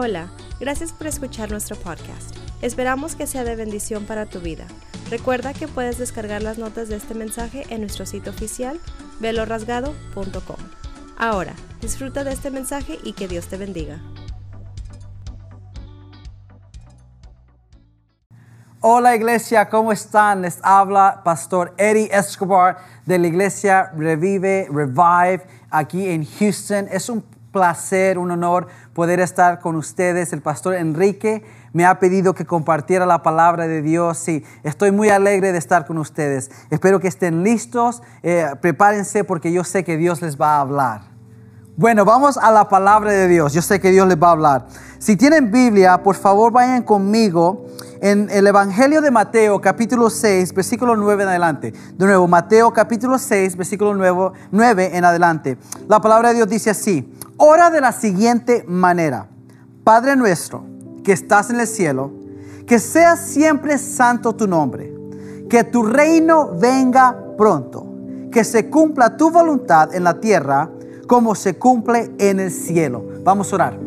Hola, gracias por escuchar nuestro podcast. Esperamos que sea de bendición para tu vida. Recuerda que puedes descargar las notas de este mensaje en nuestro sitio oficial velorasgado.com. Ahora, disfruta de este mensaje y que Dios te bendiga. Hola iglesia, ¿cómo están? Les habla Pastor Eddie Escobar de la iglesia Revive, Revive, aquí en Houston. Es un placer, un honor poder estar con ustedes. El pastor Enrique me ha pedido que compartiera la palabra de Dios y estoy muy alegre de estar con ustedes. Espero que estén listos, eh, prepárense porque yo sé que Dios les va a hablar. Bueno, vamos a la palabra de Dios. Yo sé que Dios les va a hablar. Si tienen Biblia, por favor vayan conmigo en el Evangelio de Mateo capítulo 6, versículo 9 en adelante. De nuevo, Mateo capítulo 6, versículo 9, 9 en adelante. La palabra de Dios dice así. Ora de la siguiente manera. Padre nuestro, que estás en el cielo, que sea siempre santo tu nombre. Que tu reino venga pronto. Que se cumpla tu voluntad en la tierra como se cumple en el cielo. Vamos a orar.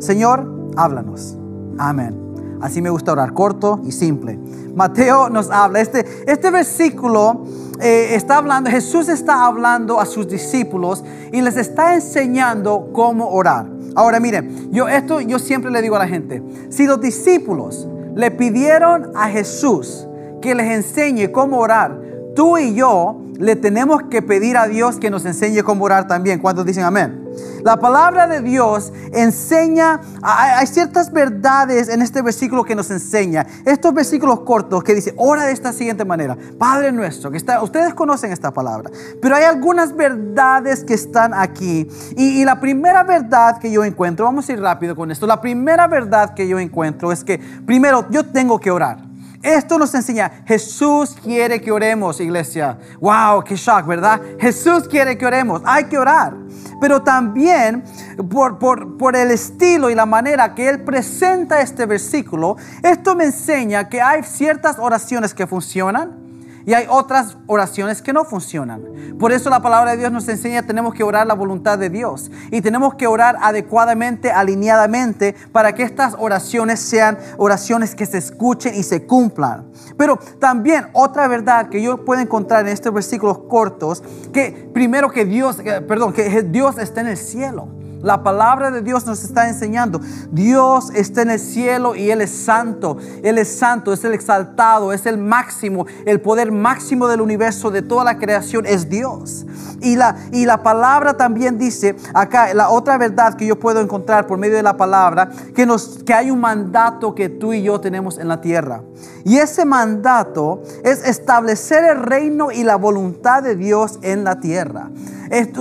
Señor, háblanos. Amén. Así me gusta orar, corto y simple. Mateo nos habla, este, este versículo eh, está hablando, Jesús está hablando a sus discípulos y les está enseñando cómo orar. Ahora miren, yo esto yo siempre le digo a la gente, si los discípulos le pidieron a Jesús que les enseñe cómo orar, tú y yo le tenemos que pedir a Dios que nos enseñe cómo orar también. ¿Cuántos dicen amén? La palabra de Dios enseña, hay, ciertas verdades en este versículo que nos enseña. Estos versículos cortos que dice, ora de esta siguiente manera. Padre nuestro, que está, ustedes conocen esta palabra, pero hay algunas verdades que están aquí. Y, y la primera verdad que yo encuentro, vamos a ir rápido con esto, la primera verdad que yo encuentro es que primero yo tengo que orar. Esto nos enseña, Jesús quiere que oremos, iglesia. Wow, qué shock, ¿verdad? Jesús quiere que oremos, hay que orar. Pero también por, por, por el estilo y la manera que Él presenta este versículo, esto me enseña que hay ciertas oraciones que funcionan y hay otras oraciones que no funcionan. Por eso la palabra de Dios nos enseña tenemos que orar la voluntad de Dios y tenemos que orar adecuadamente, alineadamente, para que estas oraciones sean oraciones que se escuchen y se cumplan. Pero también otra verdad que yo puedo encontrar en estos versículos cortos, que primero que Dios, perdón, que Dios está en el cielo. La palabra de Dios nos está enseñando. Dios está en el cielo y Él es santo. Él es santo, es el exaltado, es el máximo. El poder máximo del universo, de toda la creación, es Dios. Y la, y la palabra también dice, acá, la otra verdad que yo puedo encontrar por medio de la palabra, que, nos, que hay un mandato que tú y yo tenemos en la tierra. Y ese mandato es establecer el reino y la voluntad de Dios en la tierra.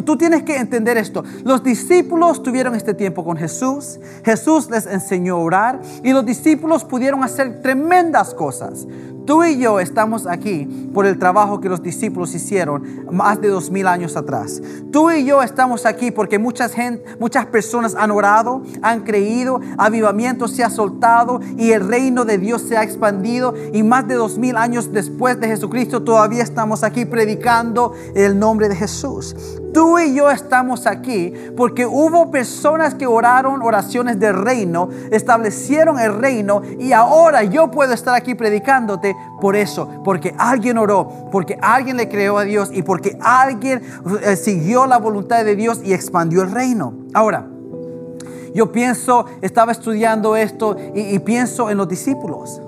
Tú tienes que entender esto. Los discípulos tuvieron este tiempo con Jesús. Jesús les enseñó a orar y los discípulos pudieron hacer tremendas cosas. Tú y yo estamos aquí por el trabajo que los discípulos hicieron más de dos mil años atrás. Tú y yo estamos aquí porque muchas, gente, muchas personas han orado, han creído, avivamiento se ha soltado y el reino de Dios se ha expandido y más de dos mil años después de Jesucristo todavía estamos aquí predicando el nombre de Jesús. Tú y yo estamos aquí porque hubo personas que oraron oraciones del reino, establecieron el reino y ahora yo puedo estar aquí predicándote por eso, porque alguien oró, porque alguien le creó a Dios y porque alguien eh, siguió la voluntad de Dios y expandió el reino. Ahora, yo pienso, estaba estudiando esto y pienso en los discípulos.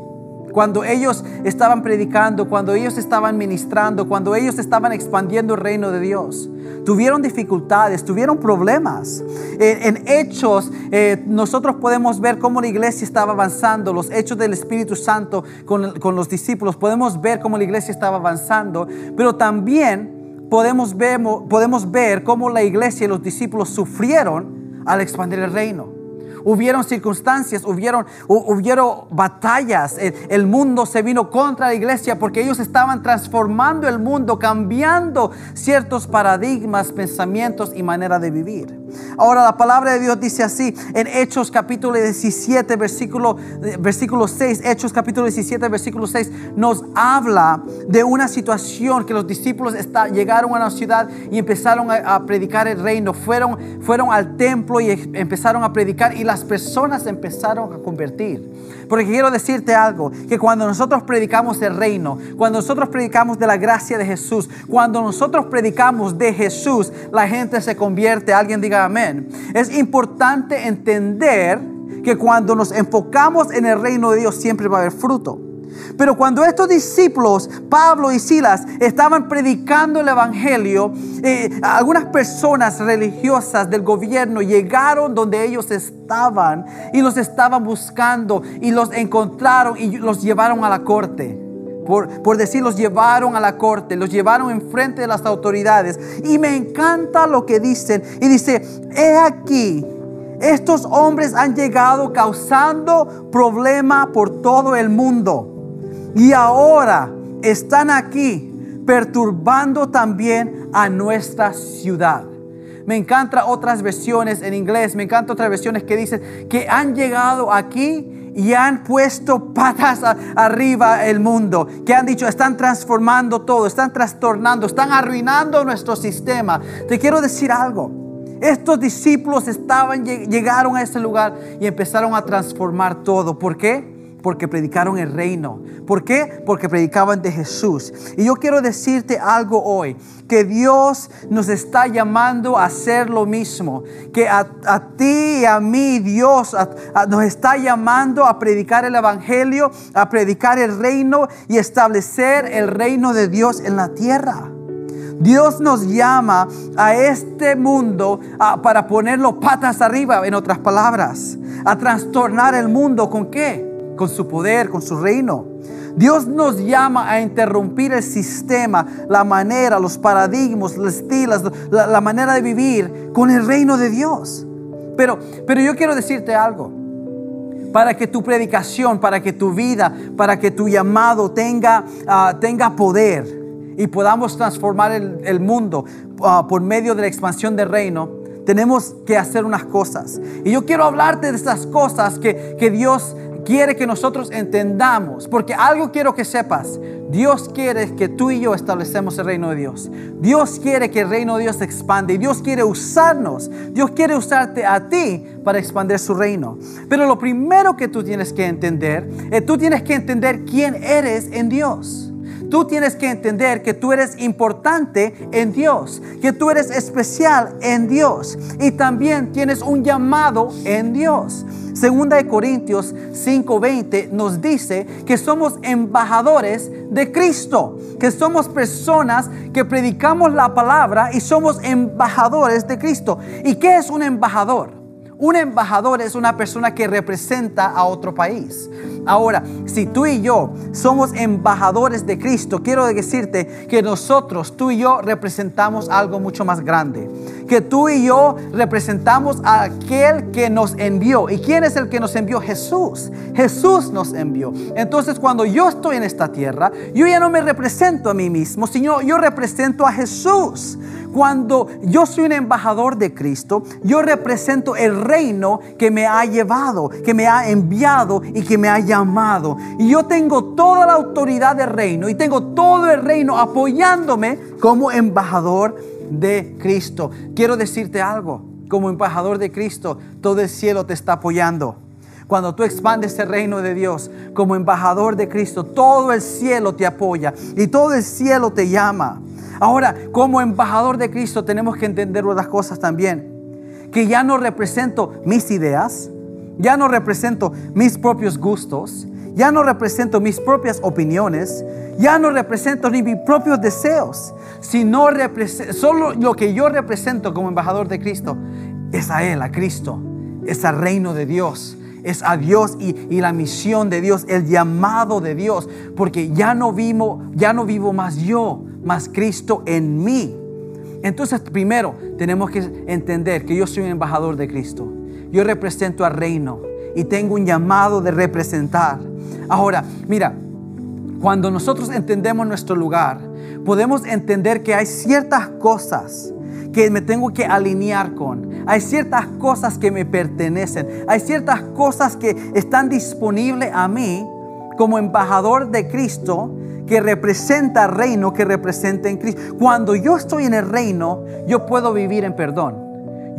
Cuando ellos estaban predicando, cuando ellos estaban ministrando, cuando ellos estaban expandiendo el reino de Dios, tuvieron dificultades, tuvieron problemas. En, hechos, eh, nosotros podemos ver cómo la iglesia estaba avanzando, los hechos del Espíritu Santo con, con los discípulos, podemos ver cómo la iglesia estaba avanzando, pero también podemos ver, podemos ver cómo la iglesia y los discípulos sufrieron al expandir el reino hubieron circunstancias, hubieron, hubieron batallas. El, mundo se vino contra la iglesia porque ellos estaban transformando el mundo, cambiando ciertos paradigmas, pensamientos y manera de vivir. Ahora la palabra de Dios dice así en Hechos capítulo 17 versículo, versículo 6, Hechos capítulo 17 versículo 6 nos habla de una situación que los discípulos está, llegaron a la ciudad y empezaron a, predicar el reino, fueron, fueron al templo y empezaron a predicar y las personas empezaron a convertir. Porque quiero decirte algo, que cuando nosotros predicamos el reino, cuando nosotros predicamos de la gracia de Jesús, cuando nosotros predicamos de Jesús, la gente se convierte. Alguien diga amén. Es importante entender que cuando nos enfocamos en el reino de Dios siempre va a haber fruto. Pero cuando estos discípulos, Pablo y Silas, estaban predicando el Evangelio, eh, algunas personas religiosas del gobierno llegaron donde ellos estaban y los estaban buscando y los encontraron y los llevaron a la corte. Por, por, decir, los llevaron a la corte, los llevaron enfrente de las autoridades. Y me encanta lo que dicen. Y dice, he aquí, estos hombres han llegado causando problema por todo el mundo y ahora están aquí perturbando también a nuestra ciudad. Me encantan otras versiones en inglés, me encantan otras versiones que dicen que han llegado aquí y han puesto patas arriba el mundo, que han dicho están transformando todo, están trastornando, están arruinando nuestro sistema. Te quiero decir algo. Estos discípulos estaban llegaron a ese lugar y empezaron a transformar todo. ¿Por qué? Porque predicaron el reino. ¿Por qué? Porque predicaban de Jesús. Y yo quiero decirte algo hoy, que Dios nos está llamando a hacer lo mismo, que a, ti y a mí Dios nos está llamando a predicar el Evangelio, a predicar el reino y establecer el reino de Dios en la tierra. Dios nos llama a este mundo para ponerlo patas arriba, en otras palabras, a trastornar el mundo con qué? Con su poder, con su reino. Dios nos llama a interrumpir el sistema, la manera, los paradigmas, los estilos, la, manera de vivir con el reino de Dios. Pero, pero yo quiero decirte algo. Para que tu predicación, para que tu vida, para que tu llamado tenga, ah, tenga poder y podamos transformar el, mundo ah, por medio de la expansión del reino, tenemos que hacer unas cosas. Y yo quiero hablarte de estas cosas que, que Dios quiere que nosotros entendamos, porque algo quiero que sepas, Dios quiere que tú y yo establecemos el reino de Dios. Dios quiere que el reino de Dios se expande y Dios quiere usarnos. Dios quiere usarte a ti para expandir su reino. Pero lo primero que tú tienes que entender, es tú tienes que entender quién eres en Dios. Tú tienes que entender que tú eres importante en Dios, que tú eres especial en Dios y también tienes un llamado en Dios. Segunda de Corintios 5:20 nos dice que somos embajadores de Cristo, que somos personas que predicamos la palabra y somos embajadores de Cristo. ¿Y qué es un embajador? Un embajador es una persona que representa a otro país. Ahora, si tú y yo somos embajadores de Cristo, quiero decirte que nosotros, tú y yo, representamos algo mucho más grande. Que tú y yo representamos a aquel que nos envió. ¿Y quién es el que nos envió? Jesús. Jesús nos envió. Entonces, cuando yo estoy en esta tierra, yo ya no me represento a mí mismo, sino yo represento a Jesús. Cuando yo soy un embajador de Cristo, yo represento el reino que me ha llevado, que me ha enviado y que me ha llamado. Y yo tengo toda la autoridad del reino y tengo todo el reino apoyándome como embajador de Cristo. Quiero decirte algo, como embajador de Cristo, todo el cielo te está apoyando. Cuando tú expandes el reino de Dios como embajador de Cristo, todo el cielo te apoya y todo el cielo te llama. Ahora, como embajador de Cristo tenemos que entender otras cosas también. Que ya no represento mis ideas, ya no represento mis propios gustos, ya no represento mis propias opiniones, ya no represento ni mis propios deseos, sino solo lo que yo represento como embajador de Cristo es a Él, a Cristo, es al reino de Dios, es a Dios y, y, la misión de Dios, el llamado de Dios, porque ya no vivo, ya no vivo más yo, más Cristo en mí. Entonces, primero tenemos que entender que yo soy un embajador de Cristo. Yo represento al reino y tengo un llamado de representar. Ahora, mira, cuando nosotros entendemos nuestro lugar, podemos entender que hay ciertas cosas que me tengo que alinear con. Hay ciertas cosas que me pertenecen. Hay ciertas cosas que están disponibles a mí como embajador de Cristo que representa reino, que representa en Cristo. Cuando yo estoy en el reino, yo puedo vivir en perdón.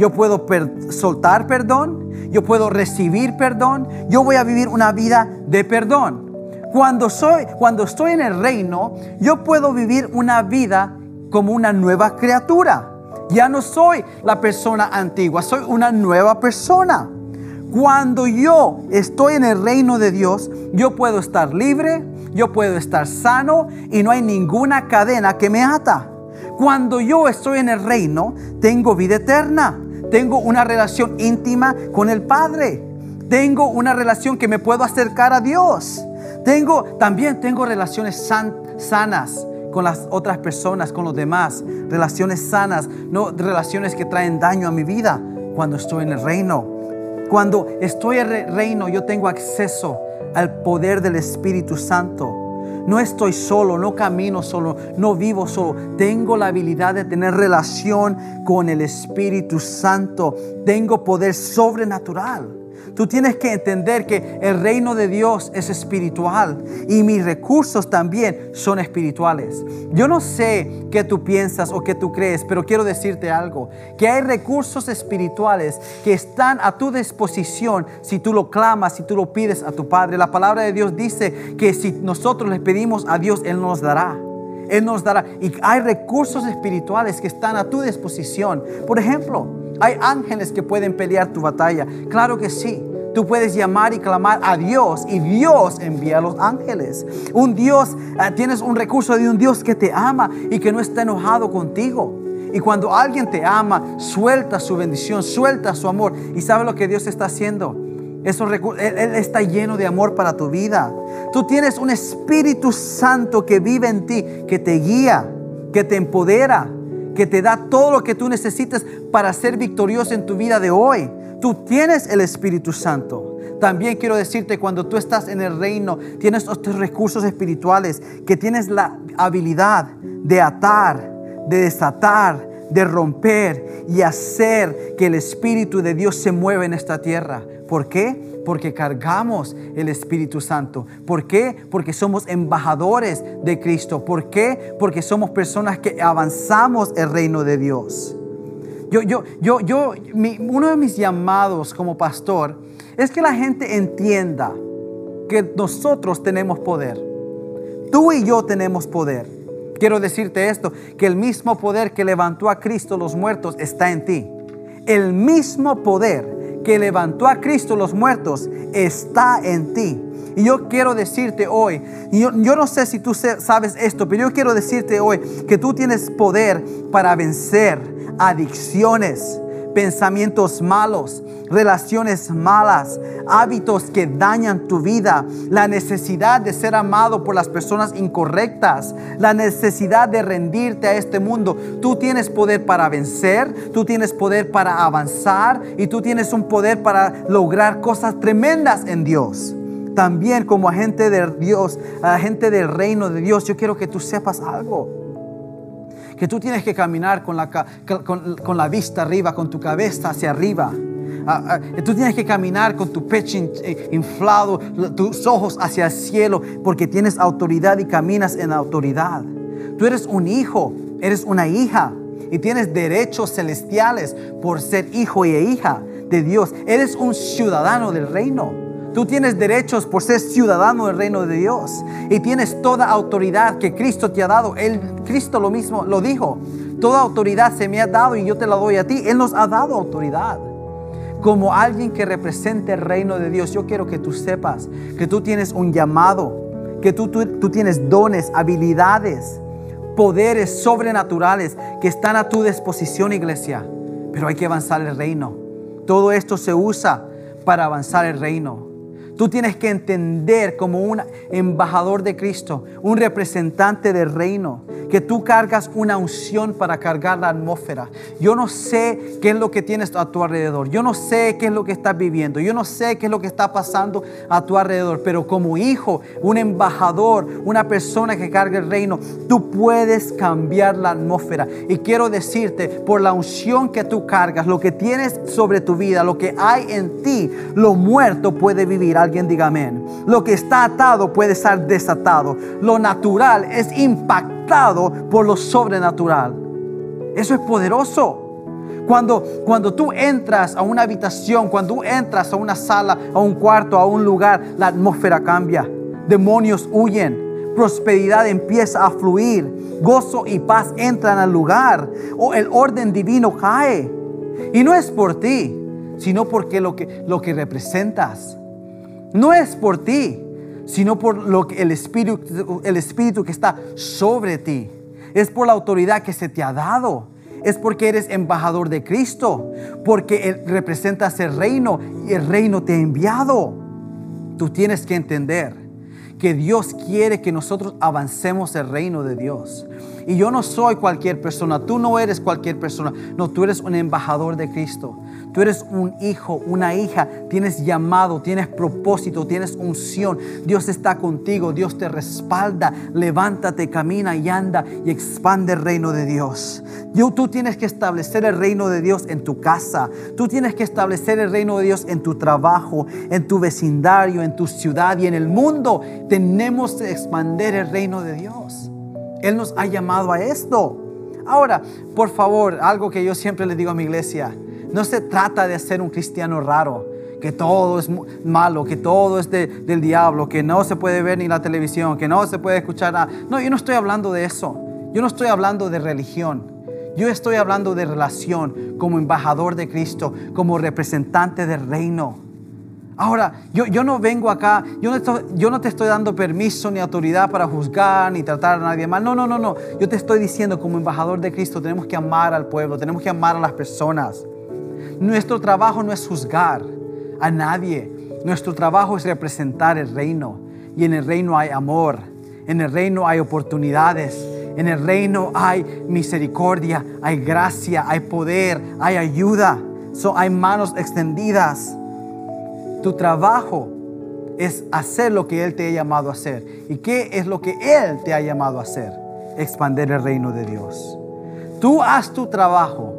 Yo puedo soltar perdón, yo puedo recibir perdón, yo voy a vivir una vida de perdón. Cuando, soy, cuando estoy en el reino, yo puedo vivir una vida como una nueva criatura. Ya no soy la persona antigua, soy una nueva persona. Cuando yo estoy en el reino de Dios, yo puedo estar libre, yo puedo estar sano y no hay ninguna cadena que me ata. Cuando yo estoy en el reino, tengo vida eterna, tengo una relación íntima con el Padre, tengo una relación que me puedo acercar a Dios. Tengo también tengo relaciones sanas con las otras personas, con los demás, relaciones sanas, no relaciones que traen daño a mi vida cuando estoy en el reino. Cuando estoy en el reino, yo tengo acceso al poder del Espíritu Santo. No estoy solo, no camino solo, no vivo solo. Tengo la habilidad de tener relación con el Espíritu Santo. Tengo poder sobrenatural. Tú tienes que entender que el reino de Dios es espiritual y mis recursos también son espirituales. Yo no sé qué tú piensas o qué tú crees, pero quiero decirte algo, que hay recursos espirituales que están a tu disposición si tú lo clamas, si tú lo pides a tu Padre. La palabra de Dios dice que si nosotros le pedimos a Dios, Él nos dará. Él nos dará. Y hay recursos espirituales que están a tu disposición. Por ejemplo, hay ángeles que pueden pelear tu batalla. Claro que sí. Tú puedes llamar y clamar a Dios y Dios envía a los ángeles. Un Dios, eh, tienes un recurso de un Dios que te ama y que no está enojado contigo. Y cuando alguien te ama, suelta su bendición, suelta su amor. ¿Y sabe lo que Dios está haciendo? Él está lleno de amor para tu vida. Tú tienes un Espíritu Santo que vive en ti, que te guía, que te empodera, que te da todo lo que tú necesitas para ser victorioso en tu vida de hoy. Tú tienes el Espíritu Santo. También quiero decirte, cuando tú estás en el reino, tienes estos recursos espirituales, que tienes la habilidad de atar, de desatar, de romper y hacer que el Espíritu de Dios se mueva en esta tierra. ¿Por qué? Porque cargamos el Espíritu Santo. ¿Por qué? Porque somos embajadores de Cristo. ¿Por qué? Porque somos personas que avanzamos el reino de Dios. Yo, yo, yo, yo, uno de mis llamados como pastor es que la gente entienda que nosotros tenemos poder. Tú y yo tenemos poder. Quiero decirte esto, que el mismo poder que levantó a Cristo los muertos está en ti. El mismo poder que levantó a Cristo los muertos está en ti. Y yo quiero decirte hoy, yo, yo no sé si tú sabes esto, pero yo quiero decirte hoy que tú tienes poder para vencer adicciones, pensamientos malos, relaciones malas, hábitos que dañan tu vida, la necesidad de ser amado por las personas incorrectas, la necesidad de rendirte a este mundo. Tú tienes poder para vencer, tú tienes poder para avanzar y tú tienes un poder para lograr cosas tremendas en Dios. También como agente de Dios, agente del reino de Dios, yo quiero que tú sepas algo que tú tienes que caminar con la, con, la vista arriba, con tu cabeza hacia arriba. Ah, ah, tú tienes que caminar con tu pecho eh, inflado, tus ojos hacia el cielo, porque tienes autoridad y caminas en autoridad. Tú eres un hijo, eres una hija y tienes derechos celestiales por ser hijo y hija de Dios. Eres un ciudadano del reino. Tú tienes derechos por ser ciudadano del reino de Dios y tienes toda autoridad que Cristo te ha dado. Él, Cristo lo mismo lo dijo. Toda autoridad se me ha dado y yo te la doy a ti. Él nos ha dado autoridad. Como alguien que represente el reino de Dios, yo quiero que tú sepas que tú tienes un llamado, que tú, tú, tú tienes dones, habilidades, poderes sobrenaturales que están a tu disposición, iglesia. Pero hay que avanzar el reino. Todo esto se usa para avanzar el reino. Tú tienes que entender como un embajador de Cristo, un representante del reino, que tú cargas una unción para cargar la atmósfera. Yo no sé qué es lo que tienes a tu alrededor. Yo no sé qué es lo que estás viviendo. Yo no sé qué es lo que está pasando a tu alrededor. Pero como hijo, un embajador, una persona que carga el reino, tú puedes cambiar la atmósfera. Y quiero decirte, por la unción que tú cargas, lo que tienes sobre tu vida, lo que hay en ti, lo muerto puede vivir. Alguien diga amén. Lo que está atado puede estar desatado. Lo natural es impactado por lo sobrenatural. Eso es poderoso. Cuando, cuando tú entras a una habitación, cuando tú entras a una sala, a un cuarto, a un lugar, la atmósfera cambia. Demonios huyen. Prosperidad empieza a fluir. Gozo y paz entran al lugar. O el orden divino cae. Y no es por ti, sino porque lo que, lo que representas. No es por ti, sino por lo que el espíritu, el espíritu que está sobre ti. Es por la autoridad que se te ha dado. Es porque eres embajador de Cristo, porque representas el reino y el reino te ha enviado. Tú tienes que entender que Dios quiere que nosotros avancemos el reino de Dios. Y yo no soy cualquier persona, tú no eres cualquier persona, no, tú eres un embajador de Cristo. Tú eres un hijo, una hija, tienes llamado, tienes propósito, tienes unción. Dios está contigo, Dios te respalda. Levántate, camina y anda y expande el reino de Dios. tú tienes que establecer el reino de Dios en tu casa. Tú tienes que establecer el reino de Dios en tu trabajo, en tu vecindario, en tu ciudad y en el mundo. Tenemos que expandir el reino de Dios. Él nos ha llamado a esto. Ahora, por favor, algo que yo siempre le digo a mi iglesia, no se trata de ser un cristiano raro, que todo es malo, que todo es del diablo, que no se puede ver ni la televisión, que no se puede escuchar nada. No, yo no estoy hablando de eso. Yo no estoy hablando de religión. Yo estoy hablando de relación como embajador de Cristo, como representante del reino. Ahora, yo, yo no vengo acá, yo no, yo no te estoy dando permiso ni autoridad para juzgar ni tratar a nadie mal. No, no, no, no. Yo te estoy diciendo como embajador de Cristo tenemos que amar al pueblo, tenemos que amar a las personas. Nuestro trabajo no es juzgar a nadie. Nuestro trabajo es representar el reino. Y en el reino hay amor. En el reino hay oportunidades. En el reino hay misericordia, hay gracia, hay poder, hay ayuda. hay manos extendidas. Tu trabajo es hacer lo que Él te ha llamado a hacer. ¿Y qué es lo que Él te ha llamado a hacer? Expander el reino de Dios. Tú haz tu trabajo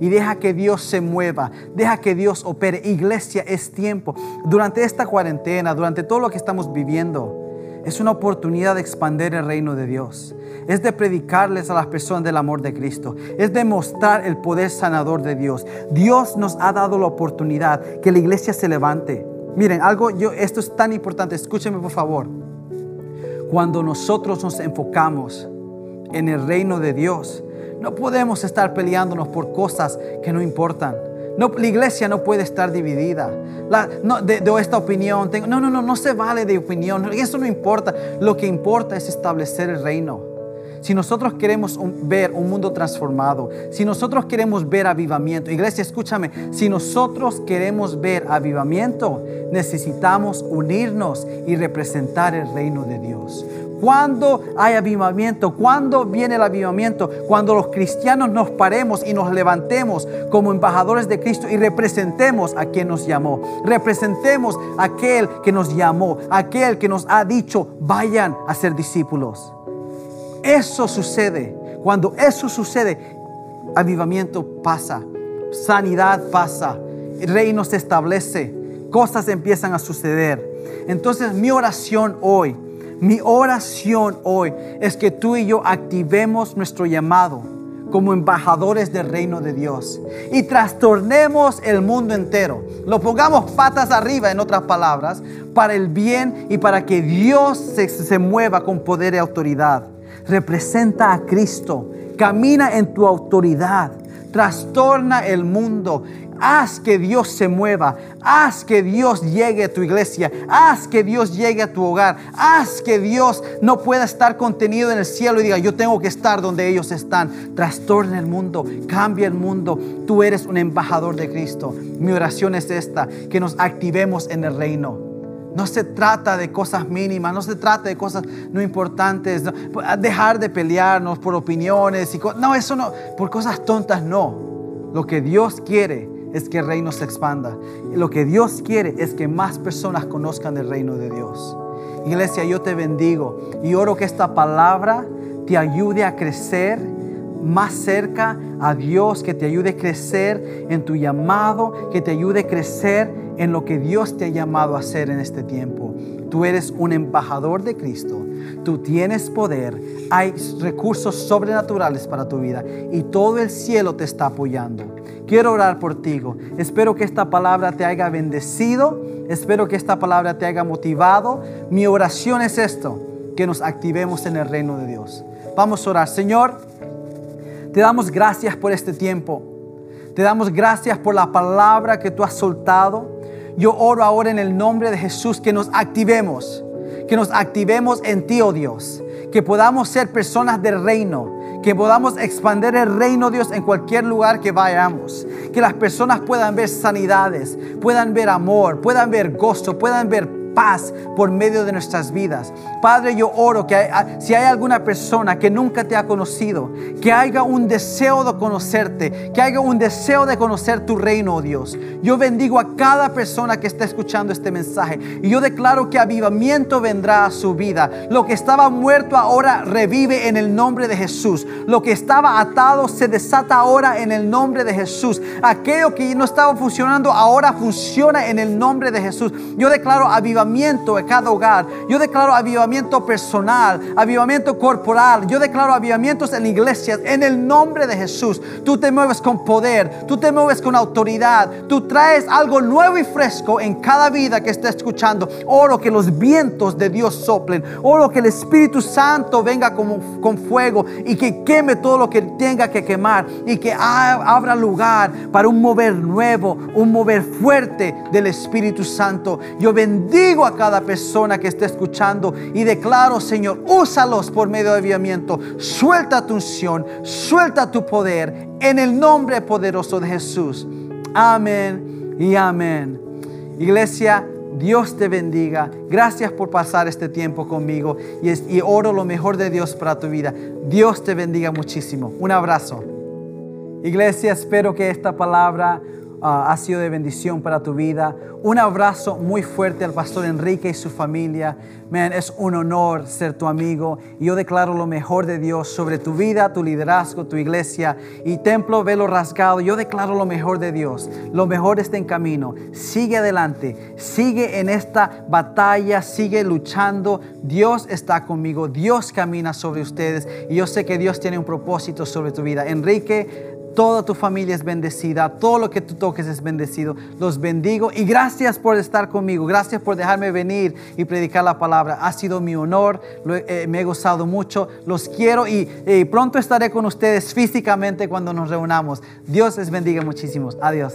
y deja que Dios se mueva, deja que Dios opere. Iglesia, es tiempo. Durante esta cuarentena, durante todo lo que estamos viviendo, es una oportunidad de expandir el reino de Dios. Es de predicarles a las personas del amor de Cristo. Es de mostrar el poder sanador de Dios. Dios nos ha dado la oportunidad que la iglesia se levante. Miren, algo, yo, esto es tan importante. Escúchenme por favor. Cuando nosotros nos enfocamos en el reino de Dios, no podemos estar peleándonos por cosas que no importan. No, la iglesia no puede estar dividida. de, esta opinión, no, no, no, no se vale de opinión. Eso no importa. Lo que importa es establecer el reino. Si nosotros queremos ver un mundo transformado, si nosotros queremos ver avivamiento, iglesia, escúchame, si nosotros queremos ver avivamiento, necesitamos unirnos y representar el reino de Dios. ¿Cuándo hay avivamiento? ¿Cuándo viene el avivamiento? Cuando los cristianos nos paremos y nos levantemos como embajadores de Cristo y representemos a quien nos llamó. Representemos a aquel que nos llamó, aquel que nos ha dicho, vayan a ser discípulos. Eso sucede. Cuando eso sucede, avivamiento pasa, sanidad pasa, el reino se establece, cosas empiezan a suceder. Entonces mi oración hoy mi oración hoy es que tú y yo activemos nuestro llamado como embajadores del reino de Dios y trastornemos el mundo entero. Lo pongamos patas arriba, en otras palabras, para el bien y para que Dios se, se mueva con poder y autoridad. Representa a Cristo, camina en tu autoridad, trastorna el mundo Haz que Dios se mueva. Haz que Dios llegue a tu iglesia. Haz que Dios llegue a tu hogar. Haz que Dios no pueda estar contenido en el cielo y diga, yo tengo que estar donde ellos están. Trastorna el mundo, cambia el mundo. Tú eres un embajador de Cristo. Mi oración es esta, que nos activemos en el reino. No se trata de cosas mínimas, no se trata de cosas no importantes, dejar de pelearnos por opiniones y no, eso no, por cosas tontas no. Lo que Dios quiere es que el reino se expanda. Lo que Dios quiere es que más personas conozcan el reino de Dios. Iglesia, yo te bendigo y oro que esta palabra te ayude a crecer más cerca a Dios, que te ayude a crecer en tu llamado, que te ayude a crecer en lo que Dios te ha llamado a hacer en este tiempo. Tú eres un embajador de Cristo. Tú tienes poder. Hay recursos sobrenaturales para tu vida y todo el cielo te está apoyando. Quiero orar por ti. Espero que esta palabra te haya bendecido. Espero que esta palabra te haya motivado. Mi oración es esto, que nos activemos en el reino de Dios. Vamos a orar. Señor, te damos gracias por este tiempo. Te damos gracias por la palabra que tú has soltado. Yo oro ahora en el nombre de Jesús que nos activemos, que nos activemos en ti, oh Dios, que podamos ser personas del reino, que podamos expandir el reino, Dios, en cualquier lugar que vayamos, que las personas puedan ver sanidades, puedan ver amor, puedan ver gozo, puedan ver paz por medio de nuestras vidas. Padre, yo oro que si hay alguna persona que nunca te ha conocido, que haya un deseo de conocerte, que haya un deseo de conocer tu reino, oh Dios. Yo bendigo a cada persona que está escuchando este mensaje y yo declaro que avivamiento vendrá a su vida. Lo que estaba muerto ahora revive en el nombre de Jesús. Lo que estaba atado se desata ahora en el nombre de Jesús. Aquello que no estaba funcionando ahora funciona en el nombre de Jesús. Yo declaro avivamiento avivamiento en cada hogar. Yo declaro avivamiento personal, avivamiento corporal. Yo declaro avivamientos en iglesias en el nombre de Jesús. Tú te mueves con poder, tú te mueves con autoridad. Tú traes algo nuevo y fresco en cada vida que esté escuchando. Oro que los vientos de Dios soplen. Oro que el Espíritu Santo venga con, con fuego y que queme todo lo que tenga que quemar y que abra lugar para un mover nuevo, un mover fuerte del Espíritu Santo. Yo bendigo a cada persona que esté escuchando y declaro, Señor, úsalos por medio de avivamiento. Suelta tu unción, suelta tu poder en el nombre poderoso de Jesús. Amén y amén. Iglesia, Dios te bendiga. Gracias por pasar este tiempo conmigo y, y oro lo mejor de Dios para tu vida. Dios te bendiga muchísimo. Un abrazo. Iglesia, espero que esta palabra ha sido de bendición para tu vida. Un abrazo muy fuerte al pastor Enrique y su familia. Man, es un honor ser tu amigo y yo declaro lo mejor de Dios sobre tu vida, tu liderazgo, tu iglesia y templo velo rasgado. Yo declaro lo mejor de Dios. Lo mejor está en camino. Sigue adelante. Sigue en esta batalla. Sigue luchando. Dios está conmigo. Dios camina sobre ustedes y yo sé que Dios tiene un propósito sobre tu vida. Enrique, Toda tu familia es bendecida, todo lo que tú toques es bendecido. Los bendigo y gracias por estar conmigo, gracias por dejarme venir y predicar la palabra. Ha sido mi honor, eh, me he gozado mucho, los quiero y, y pronto estaré con ustedes físicamente cuando nos reunamos. Dios les bendiga muchísimos. Adiós.